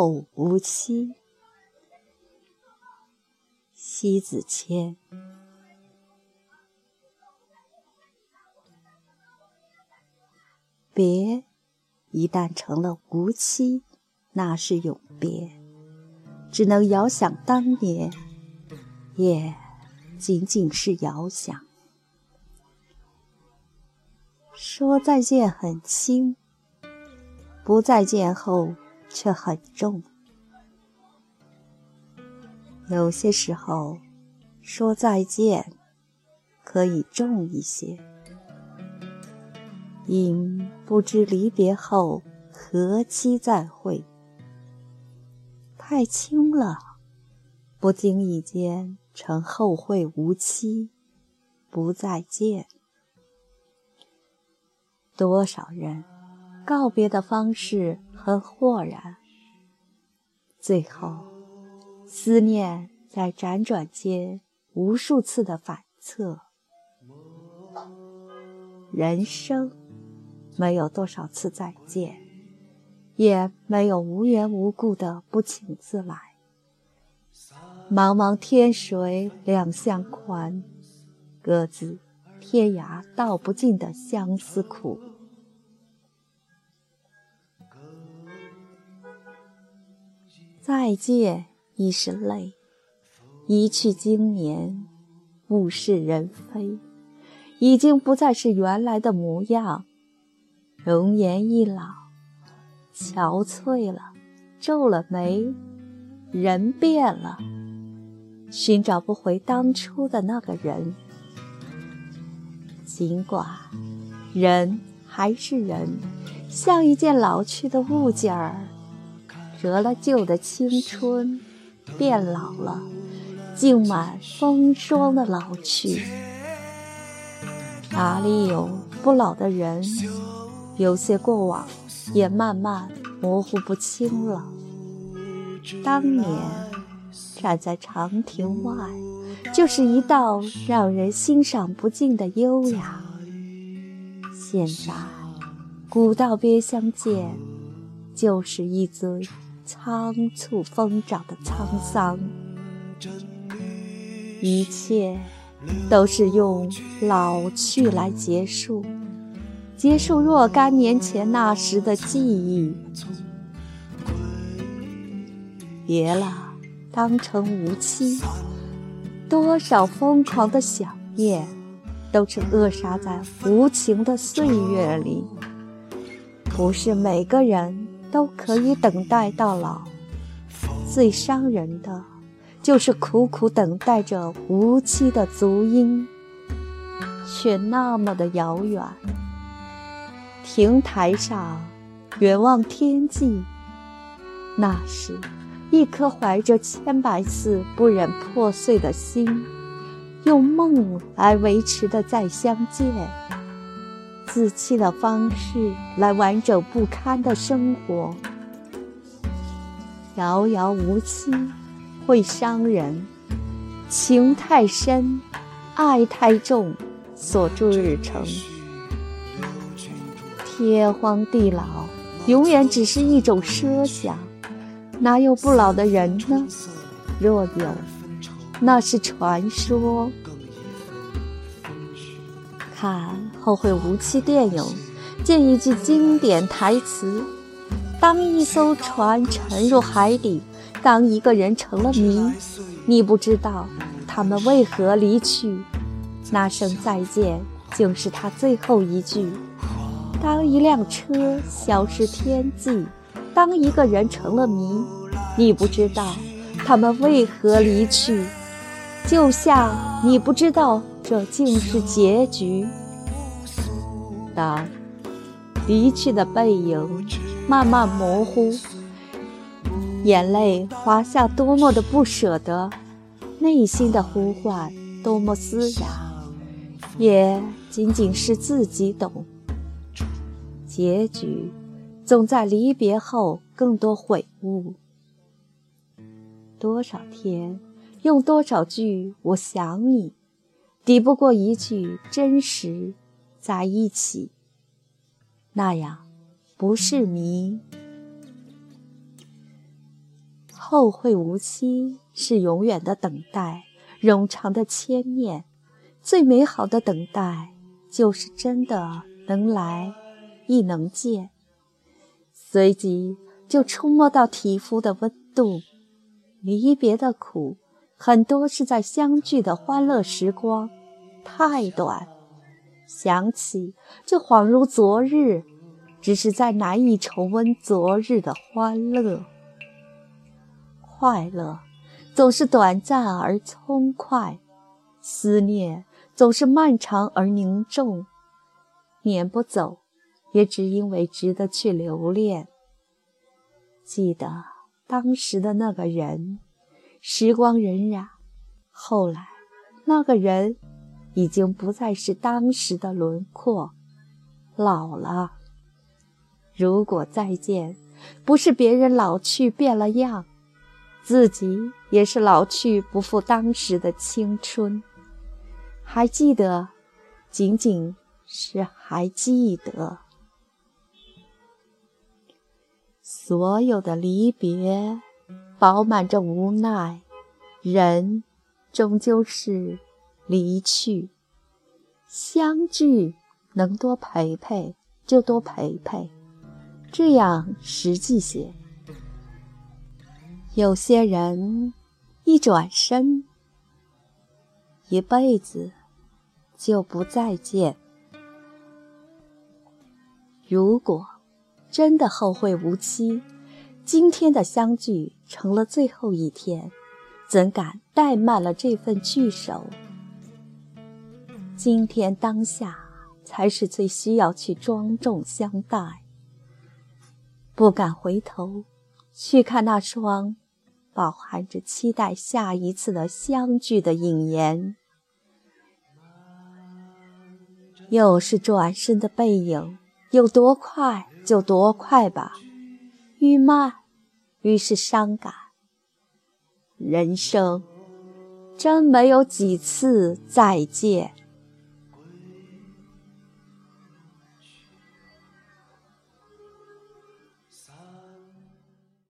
后无期。西子谦。别，一旦成了无期，那是永别，只能遥想当年，也仅仅是遥想。说再见很轻，不再见后却很重。有些时候，说再见可以重一些，因不知离别后何期再会。太轻了，不经意间成后会无期，不再见。多少人告别的方式很豁然，最后思念在辗转间无数次的反侧。人生没有多少次再见，也没有无缘无故的不请自来。茫茫天水两相宽，各自天涯道不尽的相思苦。再见已是泪，一去经年，物是人非，已经不再是原来的模样。容颜一老，憔悴了，皱了眉，人变了，寻找不回当初的那个人。尽管人还是人，像一件老去的物件儿。折了旧的青春，变老了，浸满风霜的老去。哪里有不老的人？有些过往也慢慢模糊不清了。当年站在长亭外，就是一道让人欣赏不尽的优雅。现在古道边相见，就是一尊。仓促疯长的沧桑，一切都是用老去来结束，结束若干年前那时的记忆。别了，当成无期。多少疯狂的想念，都是扼杀在无情的岁月里。不是每个人。都可以等待到老，最伤人的，就是苦苦等待着无期的足音，却那么的遥远。亭台上，远望天际，那时，一颗怀着千百次不忍破碎的心，用梦来维持的再相见。自欺的方式来完整不堪的生活，遥遥无期会伤人，情太深，爱太重，锁住日程。天荒地老，永远只是一种奢想，哪有不老的人呢？若有，那是传说。看《后会无期》电影，见一句经典台词：“当一艘船沉入海底，当一个人成了谜，你不知道他们为何离去。那声再见，就是他最后一句。当一辆车消失天际，当一个人成了谜，你不知道他们为何离去。就像你不知道。”这竟是结局。当离去的背影慢慢模糊，眼泪滑下，多么的不舍得，内心的呼唤多么嘶哑，也仅仅是自己懂。结局总在离别后更多悔悟。多少天，用多少句“我想你”。抵不过一句真实在一起，那样不是谜。后会无期是永远的等待，冗长的牵念。最美好的等待，就是真的能来，亦能见。随即就触摸到皮肤的温度。离别的苦，很多是在相聚的欢乐时光，太短，想起就恍如昨日，只是在难以重温昨日的欢乐。快乐总是短暂而匆快，思念总是漫长而凝重，撵不走。也只因为值得去留恋。记得当时的那个人，时光荏苒，后来那个人已经不再是当时的轮廓，老了。如果再见，不是别人老去变了样，自己也是老去不复当时的青春。还记得，仅仅是还记得。所有的离别，饱满着无奈。人终究是离去，相聚能多陪陪就多陪陪，这样实际些。有些人一转身，一辈子就不再见。如果。真的后会无期，今天的相聚成了最后一天，怎敢怠慢了这份聚首？今天当下才是最需要去庄重相待，不敢回头去看那双饱含着期待下一次的相聚的影颜，又是转身的背影，有多快？就多快吧，愈慢愈是伤感。人生真没有几次再见。